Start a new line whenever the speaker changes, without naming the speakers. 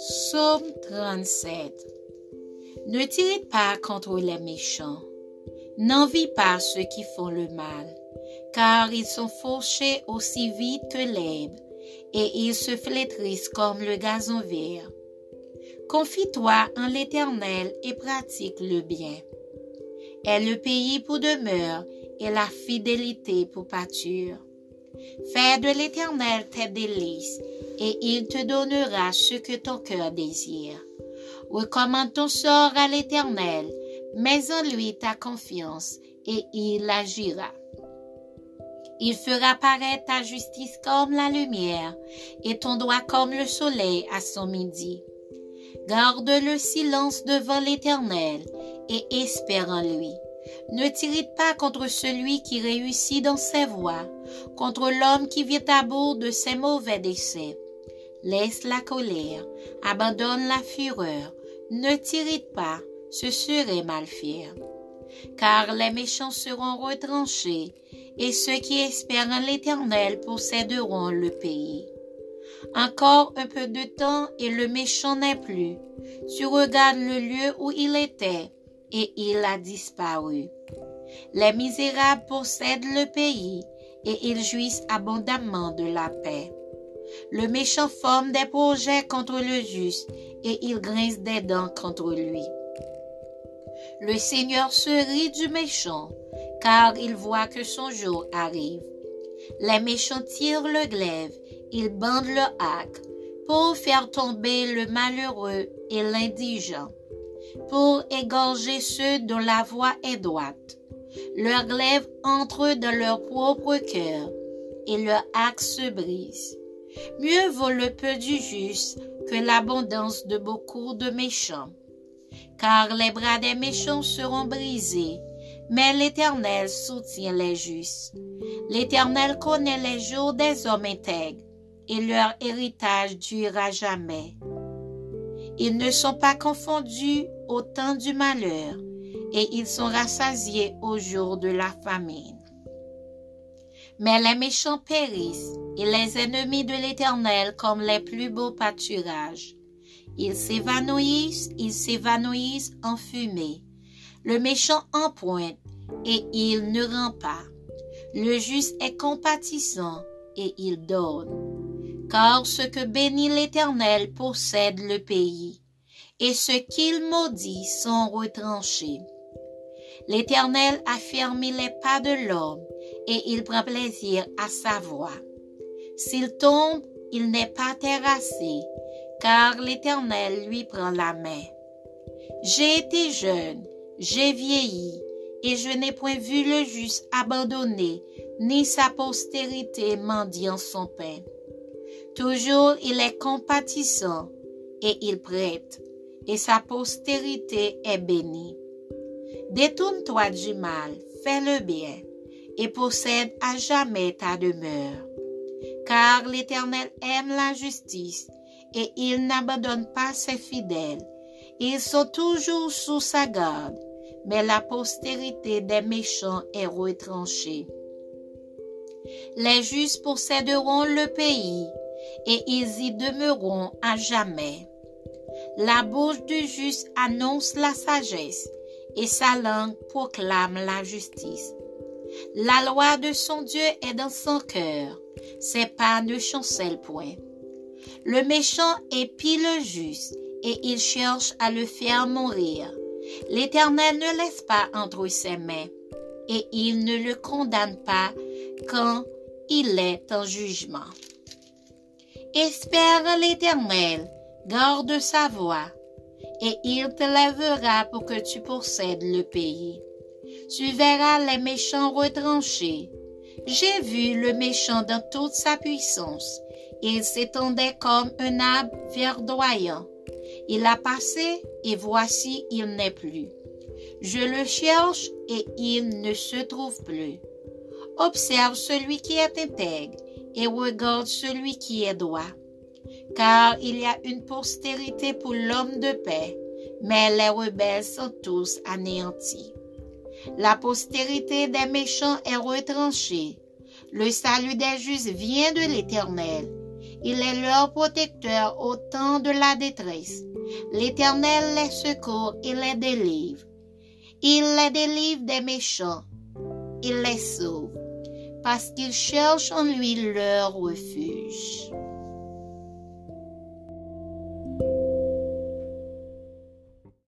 Psaume 37 Ne tirez pas contre les méchants, n'envie pas ceux qui font le mal, car ils sont fauchés aussi vite que l'herbe, et ils se flétrissent comme le gazon vert. Confie-toi en l'Éternel et pratique le bien. Est le pays pour demeure et la fidélité pour pâture. Fais de l'Éternel tes délices, et il te donnera ce que ton cœur désire. Recommande ton sort à l'Éternel, mets en lui ta confiance, et il agira. Il fera paraître ta justice comme la lumière, et ton droit comme le soleil à son midi. Garde le silence devant l'Éternel, et espère en lui. Ne t'irrite pas contre celui qui réussit dans ses voies, contre l'homme qui vient à bout de ses mauvais décès. Laisse la colère, abandonne la fureur, ne t'irrite pas, ce serait mal faire. Car les méchants seront retranchés, et ceux qui espèrent en l'Éternel posséderont le pays. Encore un peu de temps et le méchant n'est plus. Tu regardes le lieu où il était, et il a disparu. Les misérables possèdent le pays, et ils jouissent abondamment de la paix. Le méchant forme des projets contre le juste, et il grince des dents contre lui. Le Seigneur se rit du méchant, car il voit que son jour arrive. Les méchants tirent le glaive, ils bandent le hack, pour faire tomber le malheureux et l'indigent pour égorger ceux dont la voie est droite. Leur glaive entre dans leur propre cœur, et leur axe se brise. Mieux vaut le peu du juste que l'abondance de beaucoup de méchants. Car les bras des méchants seront brisés, mais l'Éternel soutient les justes. L'Éternel connaît les jours des hommes intègres, et leur héritage durera jamais. Ils ne sont pas confondus au temps du malheur, et ils sont rassasiés au jour de la famine. Mais les méchants périssent, et les ennemis de l'Éternel comme les plus beaux pâturages. Ils s'évanouissent, ils s'évanouissent en fumée. Le méchant empointe, et il ne rend pas. Le juste est compatissant, et il donne. Car ce que bénit l'Éternel possède le pays et ce qu'il maudit sont retranchés. L'Éternel a fermé les pas de l'homme, et il prend plaisir à sa voix. S'il tombe, il n'est pas terrassé, car l'Éternel lui prend la main. J'ai été jeune, j'ai vieilli, et je n'ai point vu le juste abandonné, ni sa postérité mendiant son pain. Toujours il est compatissant, et il prête et sa postérité est bénie. Détourne-toi du mal, fais le bien, et possède à jamais ta demeure. Car l'Éternel aime la justice, et il n'abandonne pas ses fidèles. Ils sont toujours sous sa garde, mais la postérité des méchants est retranchée. Les justes posséderont le pays, et ils y demeureront à jamais. La bouche du juste annonce la sagesse et sa langue proclame la justice. La loi de son Dieu est dans son cœur, ses pas ne chancellent point. Le méchant épie le juste et il cherche à le faire mourir. L'Éternel ne laisse pas entre ses mains et il ne le condamne pas quand il est en jugement. Espère l'Éternel garde sa voix, et il te lèvera pour que tu possèdes le pays. Tu verras les méchants retranchés. J'ai vu le méchant dans toute sa puissance. Il s'étendait comme un arbre verdoyant. Il a passé, et voici, il n'est plus. Je le cherche, et il ne se trouve plus. Observe celui qui est intègre, et regarde celui qui est droit car il y a une postérité pour l'homme de paix, mais les rebelles sont tous anéantis. La postérité des méchants est retranchée. Le salut des justes vient de l'Éternel. Il est leur protecteur au temps de la détresse. L'Éternel les secourt et les délivre. Il les délivre des méchants. Il les sauve parce qu'ils cherchent en lui leur refuge.